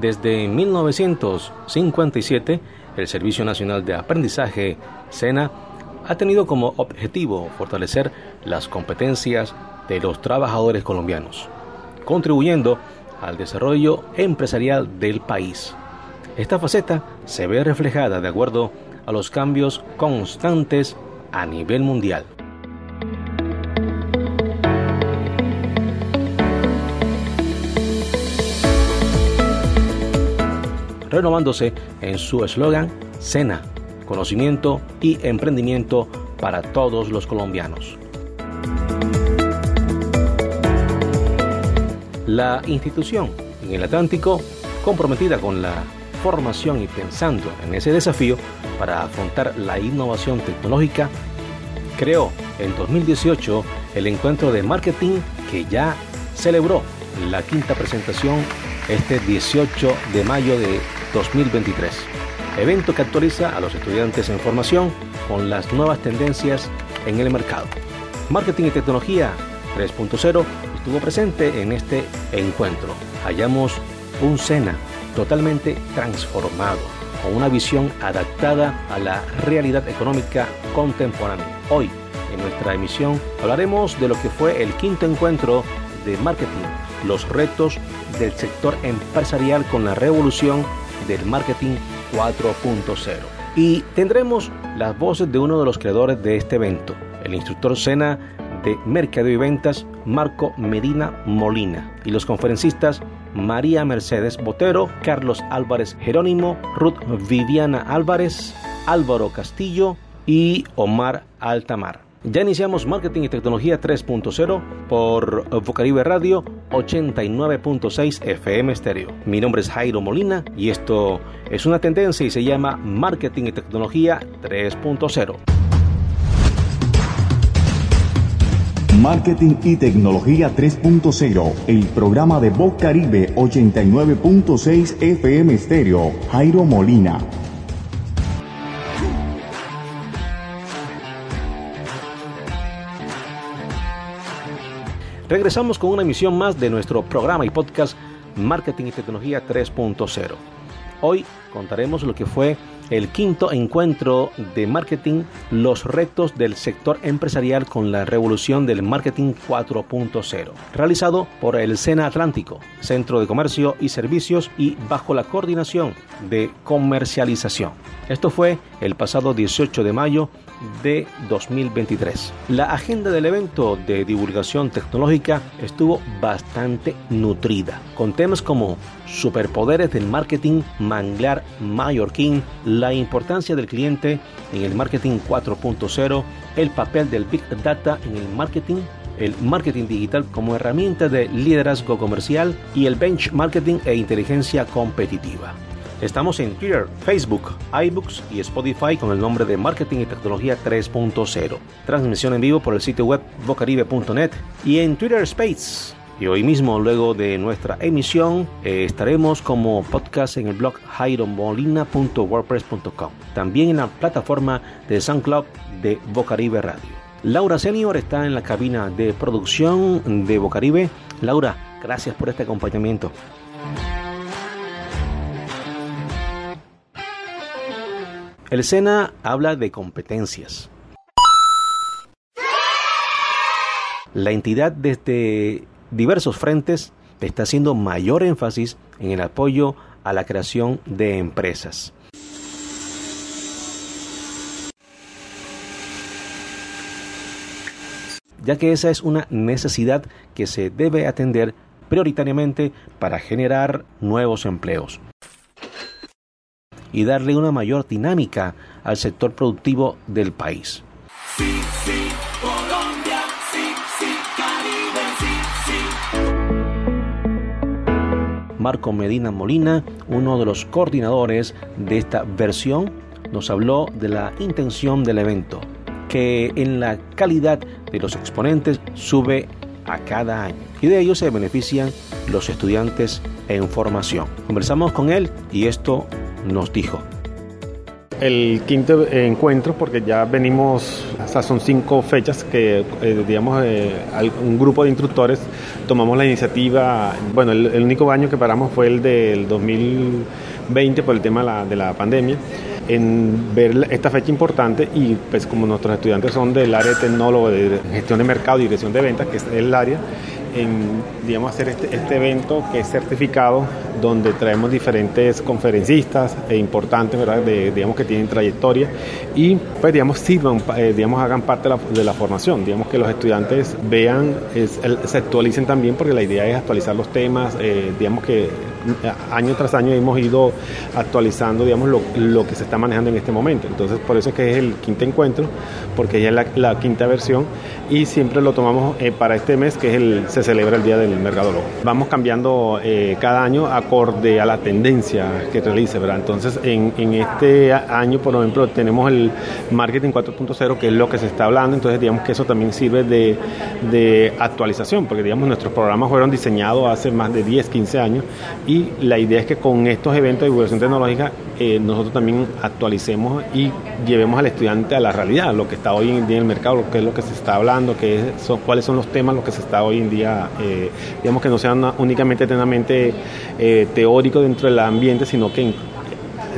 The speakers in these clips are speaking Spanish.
Desde 1957, el Servicio Nacional de Aprendizaje, SENA, ha tenido como objetivo fortalecer las competencias de los trabajadores colombianos, contribuyendo al desarrollo empresarial del país. Esta faceta se ve reflejada de acuerdo a los cambios constantes a nivel mundial. renovándose en su eslogan Sena, conocimiento y emprendimiento para todos los colombianos. La institución en el Atlántico, comprometida con la formación y pensando en ese desafío para afrontar la innovación tecnológica, creó en 2018 el encuentro de marketing que ya celebró la quinta presentación este 18 de mayo de 2023. Evento que actualiza a los estudiantes en formación con las nuevas tendencias en el mercado. Marketing y tecnología 3.0 estuvo presente en este encuentro. Hallamos un SENA totalmente transformado, con una visión adaptada a la realidad económica contemporánea. Hoy, en nuestra emisión, hablaremos de lo que fue el quinto encuentro de marketing, los retos del sector empresarial con la revolución del marketing 4.0. Y tendremos las voces de uno de los creadores de este evento, el instructor Sena de Mercadeo y Ventas, Marco Medina Molina, y los conferencistas María Mercedes Botero, Carlos Álvarez Jerónimo, Ruth Viviana Álvarez, Álvaro Castillo y Omar Altamar. Ya iniciamos Marketing y Tecnología 3.0 por Vocaribe Radio 89.6 FM Stereo. Mi nombre es Jairo Molina y esto es una tendencia y se llama Marketing y Tecnología 3.0. Marketing y Tecnología 3.0, el programa de Voz Caribe 89.6 FM Stereo. Jairo Molina. Regresamos con una emisión más de nuestro programa y podcast Marketing y Tecnología 3.0. Hoy contaremos lo que fue el quinto encuentro de marketing, los retos del sector empresarial con la revolución del marketing 4.0, realizado por el SENA Atlántico, Centro de Comercio y Servicios y bajo la coordinación de comercialización. Esto fue el pasado 18 de mayo de 2023. La agenda del evento de divulgación tecnológica estuvo bastante nutrida, con temas como superpoderes del marketing, manglar mallorquín, la importancia del cliente en el marketing 4.0, el papel del Big Data en el marketing, el marketing digital como herramienta de liderazgo comercial y el bench marketing e inteligencia competitiva. Estamos en Twitter, Facebook, iBooks y Spotify con el nombre de Marketing y Tecnología 3.0. Transmisión en vivo por el sitio web vocaribe.net y en Twitter Space. Y hoy mismo, luego de nuestra emisión, eh, estaremos como podcast en el blog jairomolina.wordpress.com. También en la plataforma de SoundCloud de Vocaribe Radio. Laura Senior está en la cabina de producción de Vocaribe. Laura, gracias por este acompañamiento. El SENA habla de competencias. La entidad desde diversos frentes está haciendo mayor énfasis en el apoyo a la creación de empresas. ya que esa es una necesidad que se debe atender prioritariamente para generar nuevos empleos y darle una mayor dinámica al sector productivo del país. Marco Medina Molina, uno de los coordinadores de esta versión, nos habló de la intención del evento, que en la calidad de los exponentes sube a cada año y de ello se benefician los estudiantes en formación. Conversamos con él y esto nos dijo. el quinto encuentro porque ya venimos, o son cinco fechas que, eh, digamos, eh, un grupo de instructores tomamos la iniciativa, bueno, el, único año que paramos fue el del 2020 por el tema de la, pandemia en ver esta fecha importante y pues como nuestros estudiantes son del área de tecnólogo, de gestión de mercado y dirección de ventas, que es el área, en digamos, hacer este, este, evento que es certificado, donde traemos diferentes conferencistas e importantes, ¿verdad? De, digamos, que tienen trayectoria y, pues, digamos, sirvan, eh, digamos, hagan parte de la, de la, formación, digamos, que los estudiantes vean, se actualicen también, porque la idea es actualizar los temas, eh, digamos que año tras año hemos ido actualizando, digamos, lo, lo, que se está manejando en este momento. Entonces, por eso es que es el quinto encuentro, porque ya es la, quinta versión y siempre lo tomamos eh, para este mes, que es el, se celebra el Día del Mercadólogo. Vamos cambiando eh, cada año acorde a la tendencia que realice, ¿verdad? Entonces, en, en este año, por ejemplo, tenemos el Marketing 4.0, que es lo que se está hablando, entonces digamos que eso también sirve de, de actualización, porque digamos nuestros programas fueron diseñados hace más de 10, 15 años y la idea es que con estos eventos de divulgación tecnológica eh, nosotros también actualicemos y llevemos al estudiante a la realidad, lo que está hoy en día en el mercado, lo que es lo que se está hablando, que son, cuáles son los temas, lo que se está hoy en día, eh, digamos que no sean únicamente eternamente eh, teórico dentro del ambiente, sino que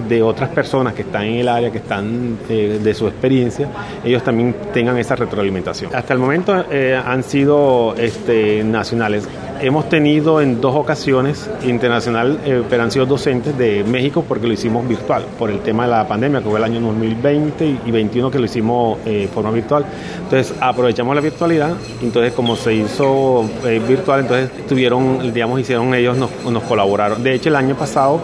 de otras personas que están en el área, que están eh, de su experiencia, ellos también tengan esa retroalimentación. Hasta el momento han sido este, nacionales. Hemos tenido en dos ocasiones internacional, eh, pero han sido docentes de México porque lo hicimos virtual, por el tema de la pandemia, que fue el año 2020 y 2021 que lo hicimos de forma virtual. Entonces aprovechamos la virtualidad, entonces como se hizo virtual, entonces tuvieron, digamos, hicieron ellos, nos, nos colaboraron. De hecho, el año pasado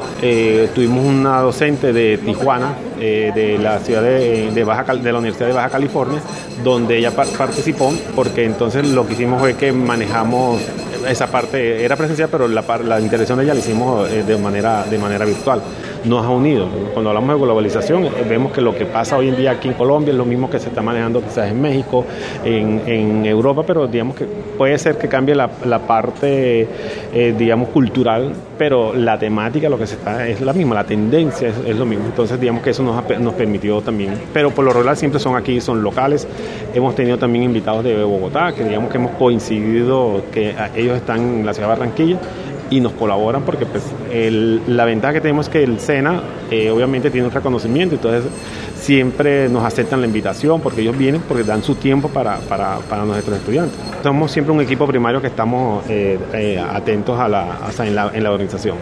tuvimos una docente de Tijuana, eh, de la ciudad de, Baja, de la Universidad de Baja California, donde ella participó, porque entonces lo que hicimos fue que manejamos esa parte, era presencial, pero la, la intervención de ella la hicimos eh, de, manera, de manera virtual nos ha unido. Cuando hablamos de globalización, eh, vemos que lo que pasa hoy en día aquí en Colombia es lo mismo que se está manejando quizás en México, en, en Europa, pero digamos que puede ser que cambie la, la parte, eh, digamos, cultural, pero la temática, lo que se está, es la misma, la tendencia es, lo mismo. Entonces, digamos que eso nos, ha, nos permitió también, pero por lo regular siempre son aquí, son locales. Hemos tenido también invitados de Bogotá, que digamos que hemos coincidido, que ellos están en la ciudad de Barranquilla y nos colaboran porque pues la ventaja que tenemos es que el SENA eh, obviamente tiene un reconocimiento, entonces siempre nos aceptan la invitación porque ellos vienen porque dan su tiempo para, para, para nuestros estudiantes. Somos siempre un equipo primario que estamos eh, eh, atentos a la, en, la, en la organización,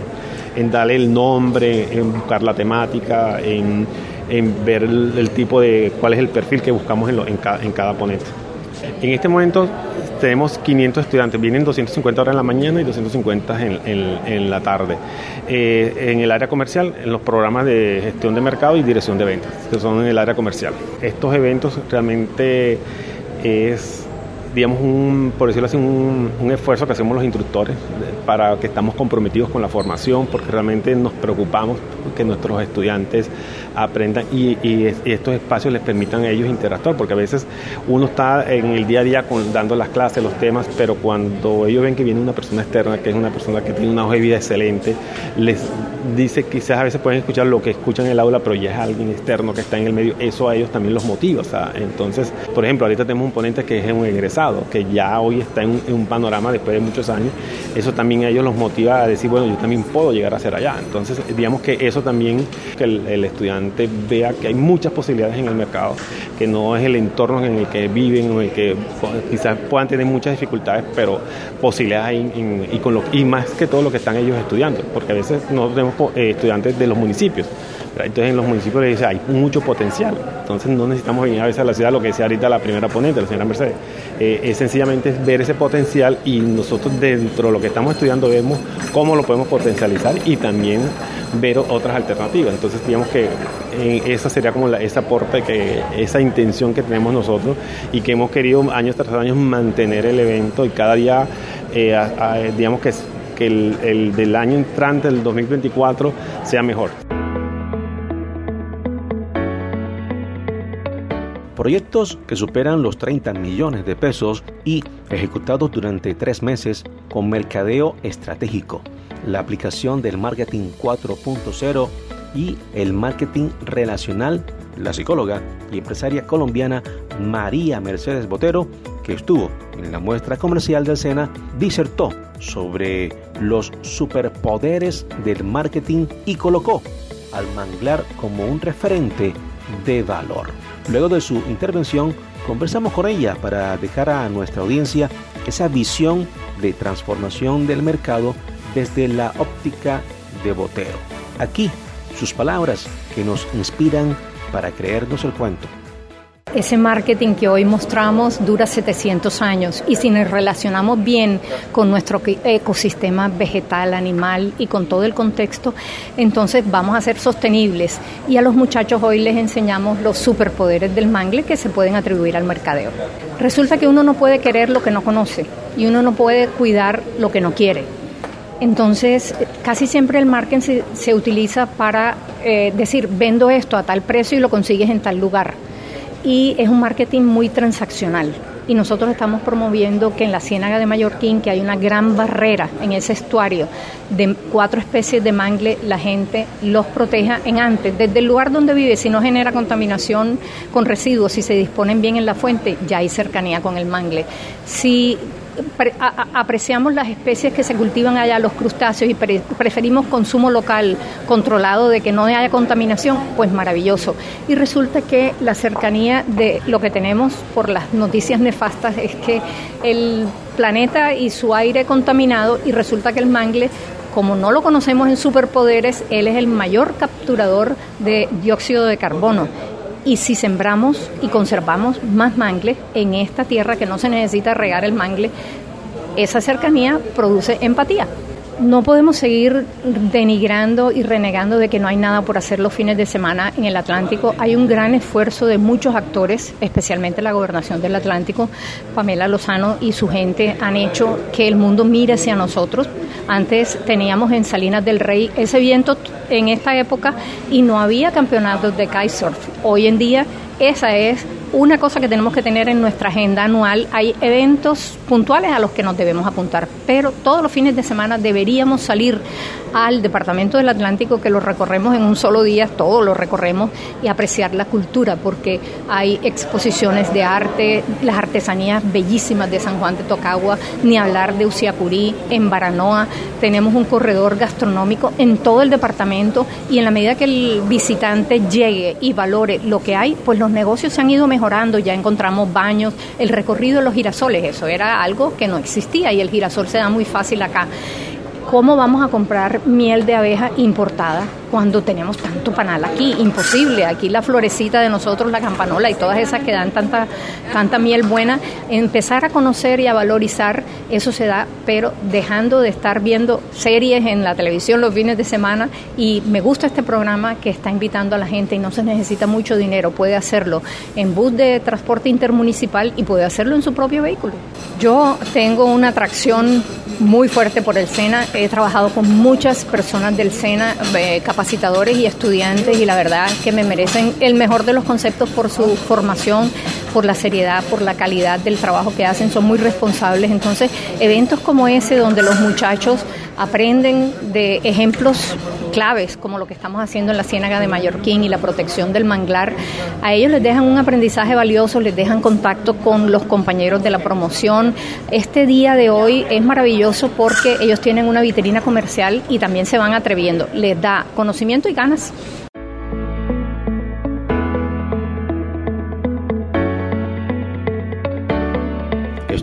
en darle el nombre, en buscar la temática, en, en ver el, tipo de, cuál es el perfil que buscamos en, en, cada, en cada ponente. En este momento tenemos 500 estudiantes, vienen 250 horas en la mañana y 250 en, en, la tarde. Eh, en el área comercial, en los programas de gestión de mercado y dirección de ventas, que son en el área comercial. Estos eventos realmente es digamos, un, por decirlo así, un, un, esfuerzo que hacemos los instructores para que estamos comprometidos con la formación, porque realmente nos preocupamos que nuestros estudiantes aprendan y, y, estos espacios les permitan a ellos interactuar, porque a veces uno está en el día a día con, dando las clases, los temas, pero cuando ellos ven que viene una persona externa, que es una persona que tiene una hoja de vida excelente, les dice quizás a veces pueden escuchar lo que escuchan en el aula, pero ya es alguien externo que está en el medio, eso a ellos también los motiva. Sea, entonces, por ejemplo, ahorita tenemos un ponente que es un egresado, que ya hoy está en un, panorama después de muchos años, eso también a ellos los motiva a decir, bueno, yo también puedo llegar a ser allá. Entonces, digamos que eso también, que el, estudiante vea que hay muchas posibilidades en el mercado, que no es el entorno en el que viven, en el que quizás puedan tener muchas dificultades, pero posibilidades hay y, con lo, y más que todo lo que están ellos estudiando, porque a veces nosotros tenemos eh, estudiantes de los municipios. Entonces en los municipios dice, hay mucho potencial. Entonces no necesitamos venir a veces a la ciudad, lo que decía ahorita la primera ponente, la señora Mercedes. Eh, es sencillamente ver ese potencial y nosotros dentro de lo que estamos estudiando vemos cómo lo podemos potencializar y también ver otras alternativas. Entonces digamos que eh, esa sería como la, ese aporte, que, esa intención que tenemos nosotros y que hemos querido años tras años mantener el evento y cada día, digamos que que el, del año entrante, el 2024, sea mejor. Proyectos que superan los 30 millones de pesos y ejecutados durante tres meses con mercadeo estratégico, la aplicación del marketing 4.0 y el marketing relacional, la psicóloga y empresaria colombiana María Mercedes Botero, que estuvo en la muestra comercial del SENA, disertó sobre los superpoderes del marketing y colocó al manglar como un referente de valor. Luego de su intervención, conversamos con ella para dejar a nuestra audiencia esa visión de transformación del mercado desde la óptica de Botero. Aquí sus palabras que nos inspiran para creernos el cuento. Ese marketing que hoy mostramos dura 700 años y si nos relacionamos bien con nuestro ecosistema vegetal, animal y con todo el contexto, entonces vamos a ser sostenibles. Y a los muchachos hoy les enseñamos los superpoderes del mangle que se pueden atribuir al mercadeo. Resulta que uno no puede querer lo que no conoce y uno no puede cuidar lo que no quiere. Entonces, casi siempre el marketing se, utiliza para eh, decir, vendo esto a tal precio y lo consigues en tal lugar y es un marketing muy transaccional. Y nosotros estamos promoviendo que en la Ciénaga de Mallorquín, que hay una gran barrera en ese estuario de cuatro especies de mangle, la gente los proteja en antes, desde el lugar donde vive, si no genera contaminación con residuos, si se disponen bien en la fuente, ya hay cercanía con el mangle. Si apreciamos las especies que se cultivan allá, los crustáceos, y preferimos consumo local, controlado, de que no haya contaminación, pues maravilloso. Y resulta que la cercanía de lo que tenemos por las noticias nefastas es que el planeta y su aire contaminado, y resulta que el mangle como no lo conocemos en superpoderes, él es el mayor capturador de dióxido de carbono y si sembramos y conservamos más mangle en esta tierra que no se necesita regar el mangle, esa cercanía produce empatía. No podemos seguir denigrando y renegando de que no hay nada por hacer los fines de semana en el Atlántico. Hay un gran esfuerzo de muchos actores, especialmente la gobernación del Atlántico. Pamela Lozano y su gente han hecho que el mundo mire hacia nosotros. Antes teníamos en Salinas del Rey ese viento en esta época y no había campeonatos de kitesurf. Hoy en día esa es una cosa que tenemos que tener en nuestra agenda anual. Hay eventos puntuales a los que nos debemos apuntar, pero todos los fines de semana deberíamos salir al Departamento del Atlántico, que lo recorremos en un solo día, todo lo recorremos, y apreciar la cultura, porque hay exposiciones de arte, las artesanías bellísimas de San Juan de Tocagua, ni hablar de Uciacurí, en Baranoa, tenemos un corredor gastronómico en todo el departamento, y en la medida que el visitante llegue y valore lo que hay, pues los negocios se han ido mejorando, ya encontramos baños, el recorrido de los girasoles, eso era algo que no existía y el girasol se da muy fácil acá. ¿Cómo vamos a comprar miel de abeja importada cuando tenemos tanto panal aquí? Imposible. Aquí la florecita de nosotros, la campanola y todas esas que dan tanta, tanta miel buena. Empezar a conocer y a valorizar, eso se da, pero dejando de estar viendo series en la televisión los fines de semana. Y me gusta este programa que está invitando a la gente y no se necesita mucho dinero. Puede hacerlo en bus de transporte intermunicipal y puede hacerlo en su propio vehículo. Yo tengo una atracción muy fuerte por el SENA he trabajado con muchas personas del SENA, eh, capacitadores y estudiantes, y la verdad que me merecen el mejor de los conceptos por su formación, por la seriedad, por la calidad del trabajo que hacen, son muy responsables. Entonces, eventos como ese, donde los muchachos aprenden de ejemplos claves, como lo que estamos haciendo en la Ciénaga de Mallorquín y la protección del manglar, a ellos les dejan un aprendizaje valioso, les dejan contacto con los compañeros de la promoción. Este día de hoy es maravilloso porque ellos tienen una vitrina comercial y también se van atreviendo. Les da conocimiento y ganas.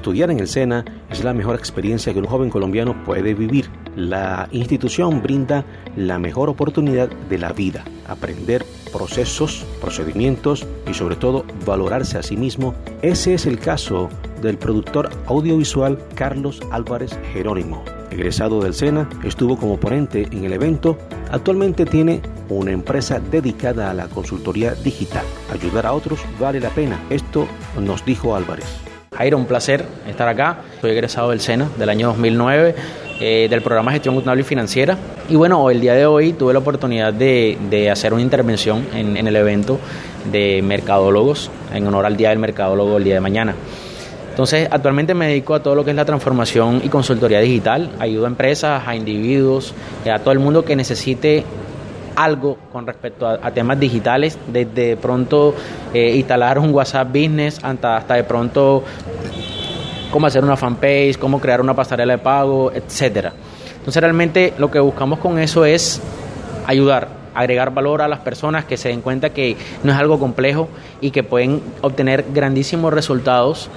Estudiar en el SENA es la mejor experiencia que un joven colombiano puede vivir. La institución brinda la mejor oportunidad de la vida, aprender procesos, procedimientos y sobre todo valorarse a sí mismo. Ese es el caso del productor audiovisual Carlos Álvarez Jerónimo. Egresado del SENA, estuvo como ponente en el evento. Actualmente tiene una empresa dedicada a la consultoría digital. Ayudar a otros vale la pena. Esto nos dijo Álvarez. Jairo, un placer estar acá. Soy egresado del SENA del año 2009, eh, del programa Gestión Contable y Financiera. Y bueno, el día de hoy tuve la oportunidad de, hacer una intervención en, en, el evento de mercadólogos, en honor al Día del Mercadólogo el día de mañana. Entonces, actualmente me dedico a todo lo que es la transformación y consultoría digital. Ayudo a empresas, a individuos, a todo el mundo que necesite algo con respecto a, temas digitales, desde pronto eh, instalar un WhatsApp Business hasta, hasta de pronto cómo hacer una fanpage, cómo crear una pasarela de pago, etcétera. Entonces realmente lo que buscamos con eso es ayudar, agregar valor a las personas que se den cuenta que no es algo complejo y que pueden obtener grandísimos resultados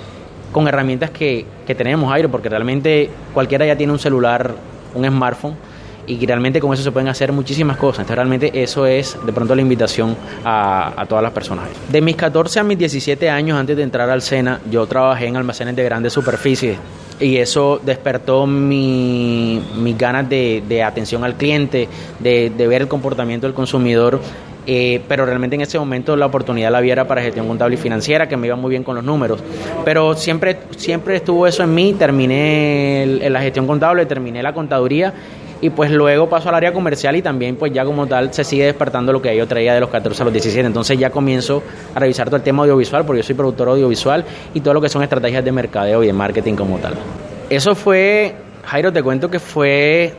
con herramientas que, que tenemos, Airo, porque realmente cualquiera ya tiene un celular, un smartphone, y realmente con eso se pueden hacer muchísimas cosas. Entonces realmente eso es de pronto la invitación a, a, todas las personas. De mis 14 a mis 17 años antes de entrar al SENA, yo trabajé en almacenes de grandes superficies y eso despertó mi, mis ganas de, de, atención al cliente, de, de, ver el comportamiento del consumidor. Eh, pero realmente en ese momento la oportunidad la viera para gestión contable y financiera, que me iba muy bien con los números. Pero siempre, siempre estuvo eso en mí, terminé la gestión contable, terminé la contaduría y pues luego paso al área comercial y también pues ya como tal se sigue despertando lo que yo traía de los 14 a los 17. Entonces ya comienzo a revisar todo el tema audiovisual porque yo soy productor audiovisual y todo lo que son estrategias de mercadeo y de marketing como tal. Eso fue, Jairo, te cuento que fue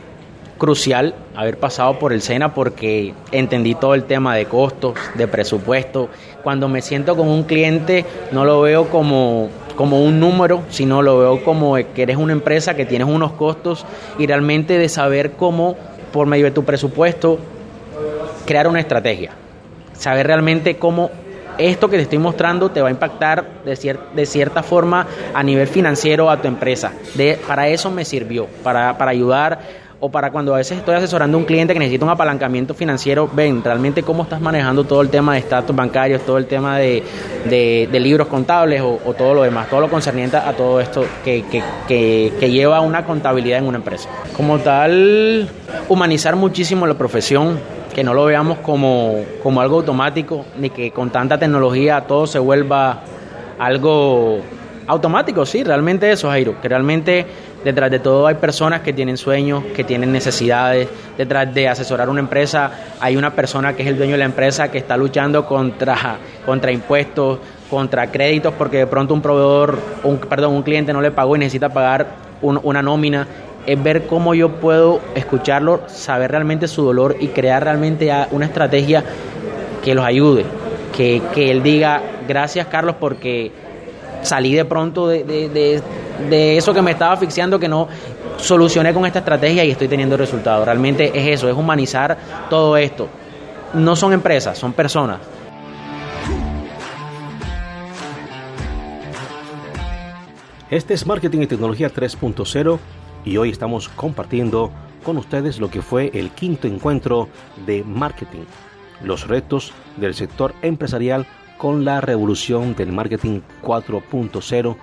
crucial haber pasado por el SENA porque entendí todo el tema de costos, de presupuesto. Cuando me siento con un cliente no lo veo como como un número, sino lo veo como que eres una empresa que tienes unos costos y realmente de saber cómo, por medio de tu presupuesto, crear una estrategia. Saber realmente cómo esto que te estoy mostrando te va a impactar de, de cierta forma a nivel financiero a tu empresa. De, para eso me sirvió, para, para ayudar o para cuando a veces estoy asesorando a un cliente que necesita un apalancamiento financiero, ven realmente cómo estás manejando todo el tema de estatus bancarios, todo el tema de, de, libros contables o, todo lo demás, todo lo concerniente a todo esto que, que, que, que lleva una contabilidad en una empresa. Como tal, humanizar muchísimo la profesión, que no lo veamos como, como algo automático, ni que con tanta tecnología todo se vuelva algo automático, sí, realmente eso, Jairo, que realmente detrás de todo hay personas que tienen sueños, que tienen necesidades, detrás de asesorar una empresa hay una persona que es el dueño de la empresa que está luchando contra, contra impuestos, contra créditos, porque de pronto un proveedor, un, perdón, un cliente no le pagó y necesita pagar una nómina. Es ver cómo yo puedo escucharlo, saber realmente su dolor y crear realmente una estrategia que los ayude, que, que él diga gracias Carlos porque salí de pronto de, de, eso que me estaba asfixiando, que no solucioné con esta estrategia y estoy teniendo resultados. Realmente es eso, es humanizar todo esto. No son empresas, son personas. Este es Marketing y Tecnología 3.0 y hoy estamos compartiendo con ustedes lo que fue el quinto encuentro de marketing, los retos del sector empresarial con la revolución del marketing 4.0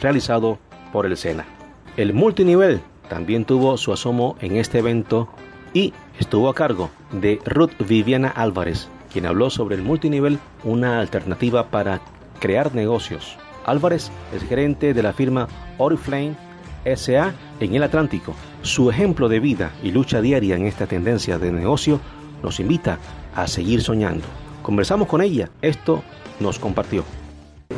realizado por el SENA. El multinivel también tuvo su asomo en este evento y estuvo a cargo de Ruth Viviana Álvarez, quien habló sobre el multinivel, una alternativa para crear negocios. Álvarez es gerente de la firma Oriflame SA en el Atlántico. Su ejemplo de vida y lucha diaria en esta tendencia de negocio nos invita a seguir soñando. Conversamos con ella, esto nos compartió.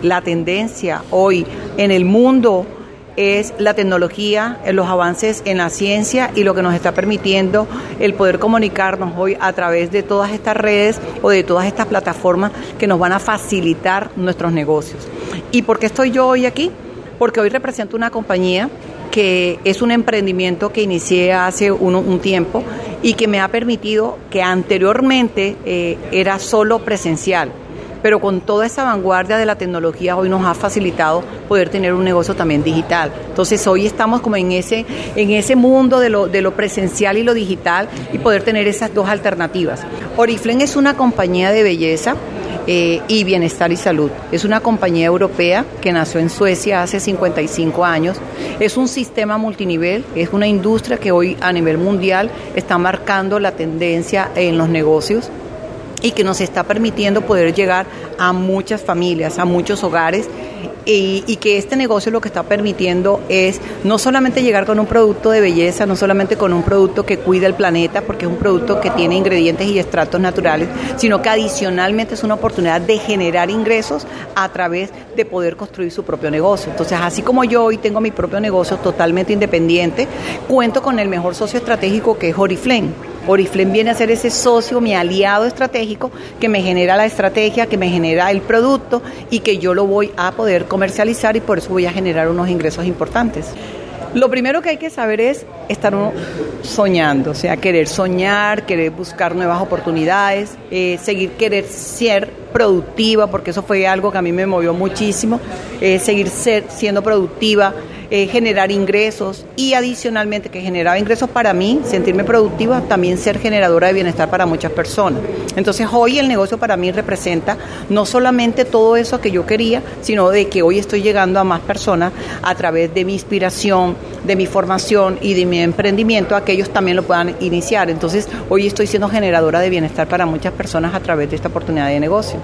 La tendencia hoy en el mundo es la tecnología, los avances en la ciencia y lo que nos está permitiendo el poder comunicarnos hoy a través de todas estas redes o de todas estas plataformas que nos van a facilitar nuestros negocios. ¿Y por qué estoy yo hoy aquí? Porque hoy represento una compañía que es un emprendimiento que inicié hace un, tiempo y que me ha permitido que anteriormente eh, era solo presencial pero con toda esa vanguardia de la tecnología hoy nos ha facilitado poder tener un negocio también digital. Entonces hoy estamos como en ese, en ese mundo de lo, de lo presencial y lo digital y poder tener esas dos alternativas. Oriflame es una compañía de belleza eh, y Bienestar y Salud. Es una compañía europea que nació en Suecia hace 55 años. Es un sistema multinivel, es una industria que hoy a nivel mundial está marcando la tendencia en los negocios y que nos está permitiendo poder llegar a muchas familias, a muchos hogares y, que este negocio lo que está permitiendo es no solamente llegar con un producto de belleza, no solamente con un producto que cuida el planeta, porque es un producto que tiene ingredientes y extractos naturales, sino que adicionalmente es una oportunidad de generar ingresos a través de poder construir su propio negocio. Entonces, así como yo hoy tengo mi propio negocio totalmente independiente, cuento con el mejor socio estratégico que es Oriflame Oriflame viene a ser ese socio, mi aliado estratégico, que me genera la estrategia, que me genera el producto y que yo lo voy a poder comercializar y por eso voy a generar unos ingresos importantes. Lo primero que hay que saber es estar uno soñando, o sea, querer soñar, querer buscar nuevas oportunidades, eh, seguir querer ser productiva, porque eso fue algo que a mí me movió muchísimo, eh, seguir ser, siendo productiva, eh, generar ingresos y adicionalmente que generaba ingresos para mí, sentirme productiva, también ser generadora de bienestar para muchas personas. Entonces hoy el negocio para mí representa no solamente todo eso que yo quería, sino de que hoy estoy llegando a más personas a través de mi inspiración, de mi formación y de mi emprendimiento, a que ellos también lo puedan iniciar. Entonces hoy estoy siendo generadora de bienestar para muchas personas a través de esta oportunidad de negocio.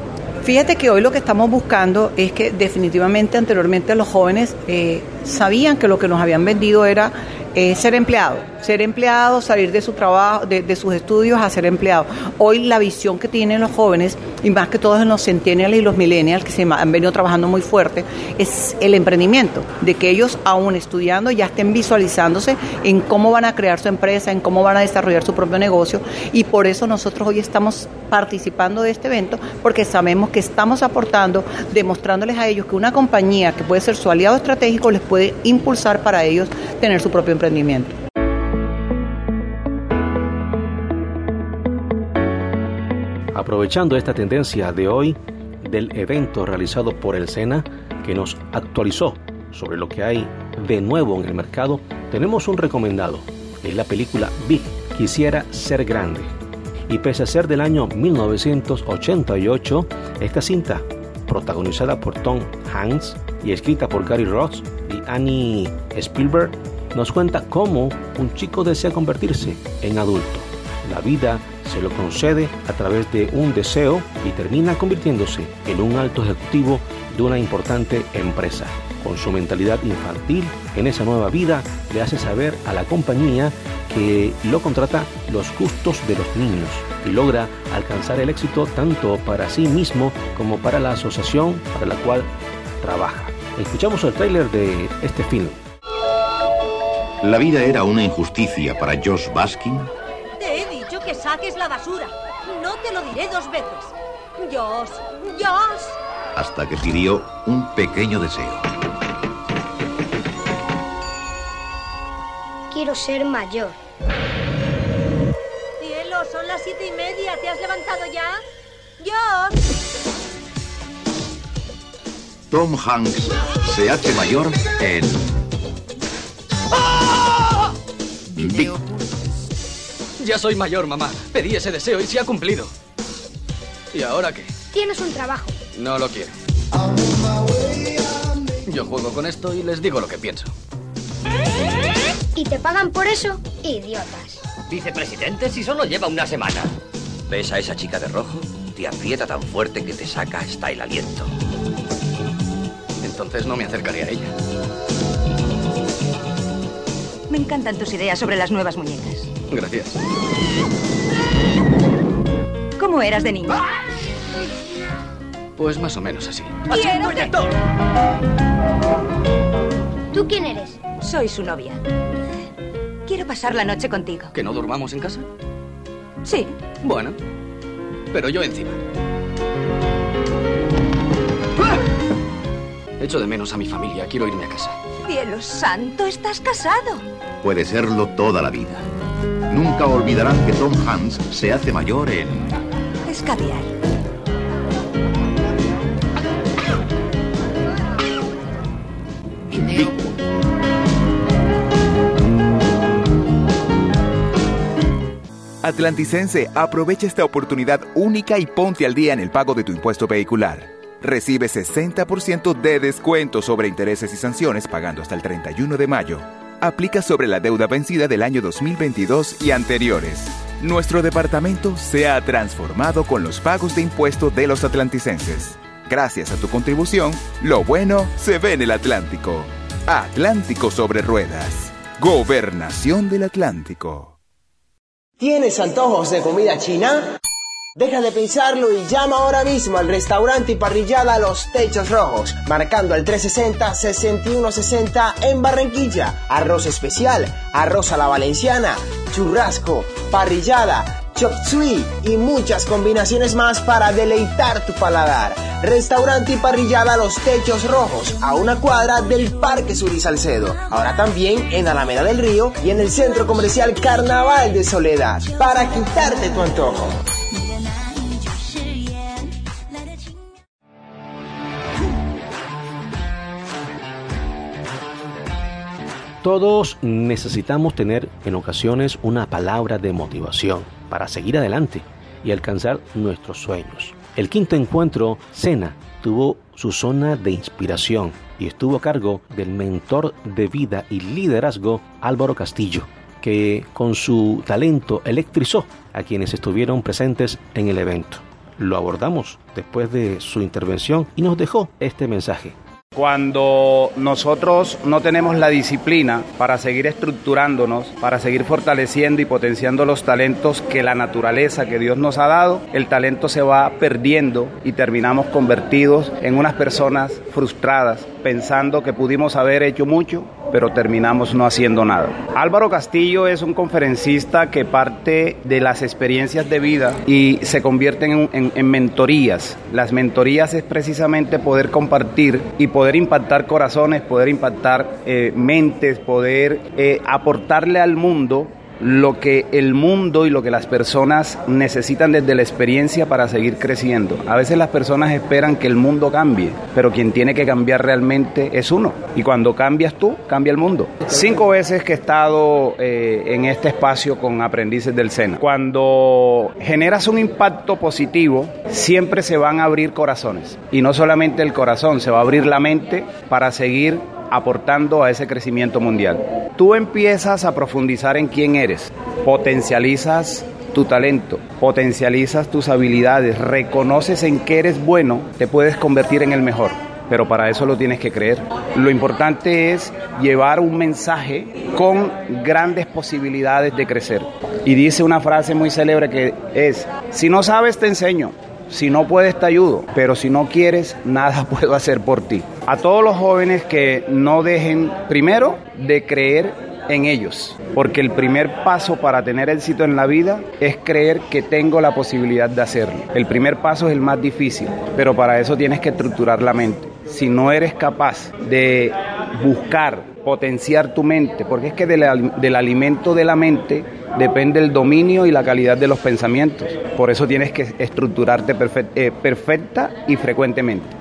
Fíjate que hoy lo que estamos buscando es que definitivamente anteriormente los jóvenes eh, sabían que lo que nos habían vendido era eh, ser empleado, ser empleado, salir de su trabajo, de, sus estudios a ser empleado. Hoy la visión que tienen los jóvenes, y más que todos los centennials y los millennials, que se han venido trabajando muy fuerte, es el emprendimiento, de que ellos aún estudiando ya estén visualizándose en cómo van a crear su empresa, en cómo van a desarrollar su propio negocio, y por eso nosotros hoy estamos participando de este evento, porque sabemos que estamos aportando, demostrándoles a ellos que una compañía que puede ser su aliado estratégico les puede impulsar para ellos tener su propio emprendimiento. Aprovechando esta tendencia de hoy del evento realizado por el SENA que nos actualizó sobre lo que hay de nuevo en el mercado, tenemos un recomendado. Es la película Big, Quisiera ser grande. Y pese a ser del año 1988, esta cinta, protagonizada por Tom Hanks y escrita por Gary Ross y Annie Spielberg, nos cuenta cómo un chico desea convertirse en adulto. La vida se lo concede a través de un deseo y termina convirtiéndose en un alto ejecutivo de una importante empresa. Con su mentalidad infantil, en esa nueva vida le hace saber a la compañía que lo contrata los gustos de los niños y logra alcanzar el éxito tanto para sí mismo como para la asociación para la cual trabaja. Escuchamos el tráiler de este film. La vida era una injusticia para Josh Baskin. Te he dicho que saques la basura. No te lo diré dos veces. Josh, Josh. Hasta que pidió un pequeño deseo. Quiero ser mayor. Cielo, son las siete y media. ¿Te has levantado ya? Josh. Tom Hanks se hace mayor en Ya soy mayor, mamá. Pedí ese deseo y se ha cumplido. ¿Y ahora qué? Tienes un trabajo. No lo quiero. Yo juego con esto y les digo lo que pienso. ¿Y te pagan por eso? Idiotas. Vicepresidente, si solo lleva una semana. ¿Ves a esa chica de rojo? Te aprieta tan fuerte que te saca hasta el aliento. Entonces no me acercaré a ella. Me encantan tus ideas sobre las nuevas muñecas. Gracias. ¿Cómo eras de niño? Pues más o menos así. ¡Quiero que... ¿Tú quién eres? Soy su novia. Quiero pasar la noche contigo. ¿Que no durmamos en casa? Sí. Bueno, pero yo encima. Echo de menos a mi familia. Quiero irme a casa. Cielo santo, estás casado. Puede serlo toda la vida. Nunca olvidarán que Tom Hanks se hace mayor en... Escabiar. Atlanticense, aprovecha esta oportunidad única y ponte al día en el pago de tu impuesto vehicular. Recibe 60% de descuento sobre intereses y sanciones pagando hasta el 31 de mayo. Aplica sobre la deuda vencida del año 2022 y anteriores. Nuestro departamento se ha transformado con los pagos de impuestos de los atlanticenses. Gracias a tu contribución, lo bueno se ve en el Atlántico. Atlántico sobre ruedas. Gobernación del Atlántico. ¿Tienes antojos de comida china? Deja de pensarlo y llama ahora mismo al restaurante y parrillada Los Techos Rojos, marcando al 360-6160 en Barranquilla. Arroz especial, arroz a la valenciana, churrasco, parrillada, chop suey y muchas combinaciones más para deleitar tu paladar. Restaurante y parrillada Los Techos Rojos, a una cuadra del Parque Sur y Salcedo. Ahora también en Alameda del Río y en el Centro Comercial Carnaval de Soledad, para quitarte tu antojo. Todos necesitamos tener en ocasiones una palabra de motivación para seguir adelante y alcanzar nuestros sueños. El quinto encuentro, Cena, tuvo su zona de inspiración y estuvo a cargo del mentor de vida y liderazgo Álvaro Castillo, que con su talento electrizó a quienes estuvieron presentes en el evento. Lo abordamos después de su intervención y nos dejó este mensaje. Cuando nosotros no tenemos la disciplina para seguir estructurándonos, para seguir fortaleciendo y potenciando los talentos que la naturaleza que Dios nos ha dado, el talento se va perdiendo y terminamos convertidos en unas personas frustradas, pensando que pudimos haber hecho mucho, pero terminamos no haciendo nada. Álvaro Castillo es un conferencista que parte de las experiencias de vida y se convierte en, en, en mentorías. Las mentorías es precisamente poder compartir y poder impactar corazones, poder impactar eh, mentes, poder eh, aportarle al mundo lo que el mundo y lo que las personas necesitan desde la experiencia para seguir creciendo. A veces las personas esperan que el mundo cambie, pero quien tiene que cambiar realmente es uno. Y cuando cambias tú, cambia el mundo. Cinco veces que he estado eh, en este espacio con aprendices del SENA. Cuando generas un impacto positivo, siempre se van a abrir corazones. Y no solamente el corazón, se va a abrir la mente para seguir aportando a ese crecimiento mundial. Tú empiezas a profundizar en quién eres, potencializas tu talento, potencializas tus habilidades, reconoces en qué eres bueno, te puedes convertir en el mejor. Pero para eso lo tienes que creer. Lo importante es llevar un mensaje con grandes posibilidades de crecer. Y dice una frase muy célebre que es, si no sabes te enseño, si no puedes, te ayudo, pero si no quieres, nada puedo hacer por ti. A todos los jóvenes que no dejen, primero, de creer en ellos, porque el primer paso para tener éxito en la vida es creer que tengo la posibilidad de hacerlo. El primer paso es el más difícil, pero para eso tienes que estructurar la mente. Si no eres capaz de buscar, potenciar tu mente, porque es que del, alimento de la mente depende el dominio y la calidad de los pensamientos. Por eso tienes que estructurarte eh, perfecta y frecuentemente.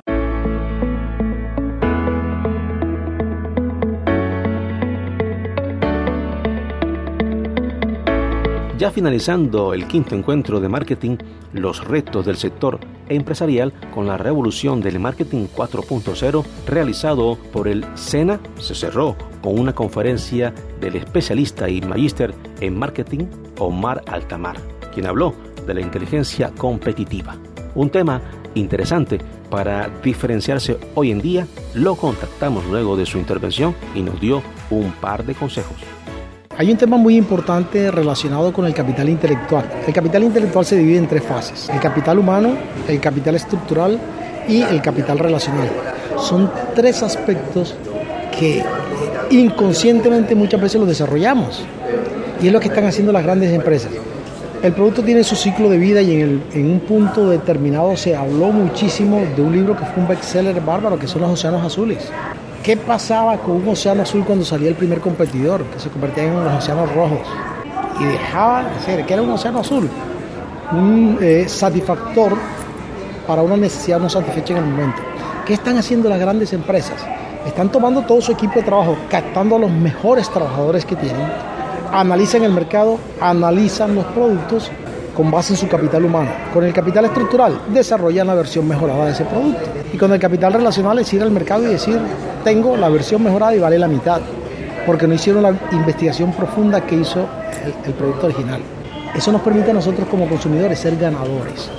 Ya finalizando el quinto encuentro de marketing, los retos del sector empresarial con la revolución del marketing 4.0 realizado por el SENA, se cerró con una conferencia del especialista y magíster en marketing Omar Altamar, quien habló de la inteligencia competitiva. Un tema interesante para diferenciarse hoy en día, lo contactamos luego de su intervención y nos dio un par de consejos. Hay un tema muy importante relacionado con el capital intelectual. El capital intelectual se divide en tres fases. El capital humano, el capital estructural y el capital relacional. Son tres aspectos que inconscientemente muchas veces los desarrollamos. Y es lo que están haciendo las grandes empresas. El producto tiene su ciclo de vida y en, un punto determinado se habló muchísimo de un libro que fue un bestseller bárbaro, que son los océanos azules. ¿Qué pasaba con un océano azul cuando salía el primer competidor, que se convertía en los océanos rojos? Y dejaba de ser, que era un océano azul, un eh, satisfactor para una necesidad no satisfecha en el momento. ¿Qué están haciendo las grandes empresas? Están tomando todo su equipo de trabajo, captando a los mejores trabajadores que tienen, analizan el mercado, analizan los productos con base en su capital humano. Con el capital estructural desarrollan la versión mejorada de ese producto. Y con el capital relacional es ir al mercado y decir, tengo la versión mejorada y vale la mitad, porque no hicieron la investigación profunda que hizo el, producto original. Eso nos permite a nosotros como consumidores ser ganadores.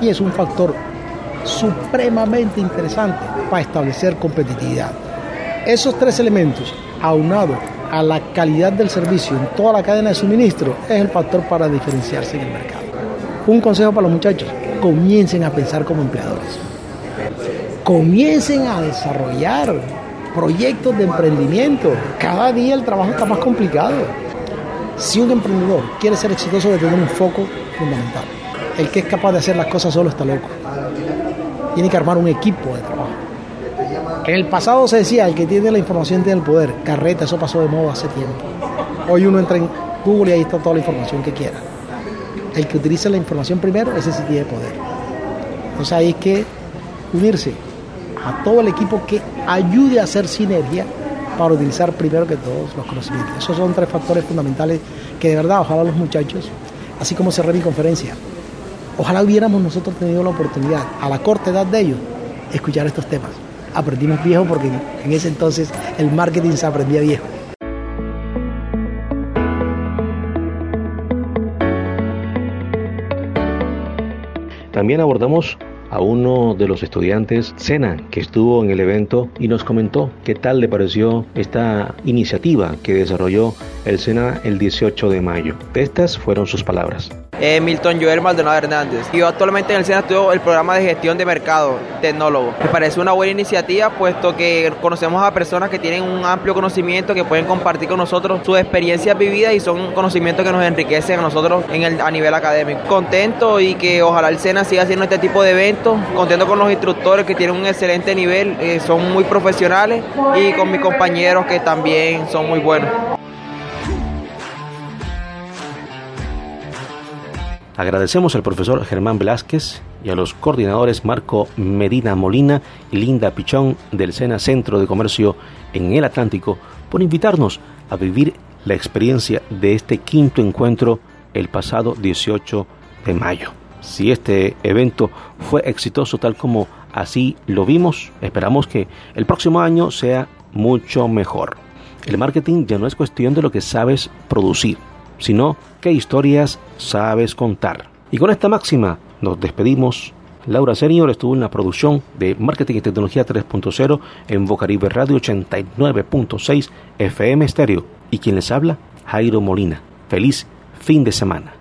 Y es un factor supremamente interesante para establecer competitividad. Esos tres elementos, aunado a la calidad del servicio en toda la cadena de suministro, es el factor para diferenciarse en el mercado. Un consejo para los muchachos, comiencen a pensar como empleadores. Comiencen a desarrollar proyectos de emprendimiento. Cada día el trabajo está más complicado. Si un emprendedor quiere ser exitoso, debe tener un foco fundamental. El que es capaz de hacer las cosas solo está loco. Tiene que armar un equipo de trabajo. En el pasado se decía, el que tiene la información tiene el poder. Carreta, eso pasó de moda hace tiempo. Hoy uno entra en Google y ahí está toda la información que quiera. El que utiliza la información primero, ese sí tiene poder. Entonces hay que unirse a todo el equipo que ayude a hacer sinergia para utilizar primero que todos los conocimientos. Esos son tres factores fundamentales que de verdad, ojalá los muchachos, así como cerré mi conferencia, ojalá hubiéramos nosotros tenido la oportunidad, a la corta edad de ellos, escuchar estos temas. Aprendimos viejo porque en ese entonces el marketing se aprendía viejo. También abordamos a uno de los estudiantes, Sena, que estuvo en el evento y nos comentó qué tal le pareció esta iniciativa que desarrolló el Sena el 18 de mayo. Estas fueron sus palabras. Eh, Milton Joel Maldonado Hernández. Yo actualmente en el SENA estudio el programa de gestión de mercado, tecnólogo. Me parece una buena iniciativa puesto que conocemos a personas que tienen un amplio conocimiento que pueden compartir con nosotros sus experiencias vividas y son conocimientos que nos enriquecen a nosotros en el, a nivel académico. Contento y que ojalá el SENA siga haciendo este tipo de eventos. Contento con los instructores que tienen un excelente nivel, eh, son muy profesionales y con mis compañeros que también son muy buenos. Agradecemos al profesor Germán Velázquez y a los coordinadores Marco Medina Molina y Linda Pichón del Sena Centro de Comercio en el Atlántico por invitarnos a vivir la experiencia de este quinto encuentro el pasado 18 de mayo. Si este evento fue exitoso tal como así lo vimos, esperamos que el próximo año sea mucho mejor. El marketing ya no es cuestión de lo que sabes producir, sino qué historias sabes contar. Y con esta máxima nos despedimos. Laura Senior estuvo en la producción de Marketing y Tecnología 3.0 en Bocaribe Radio 89.6 FM Stereo. Y quien les habla, Jairo Molina. Feliz fin de semana.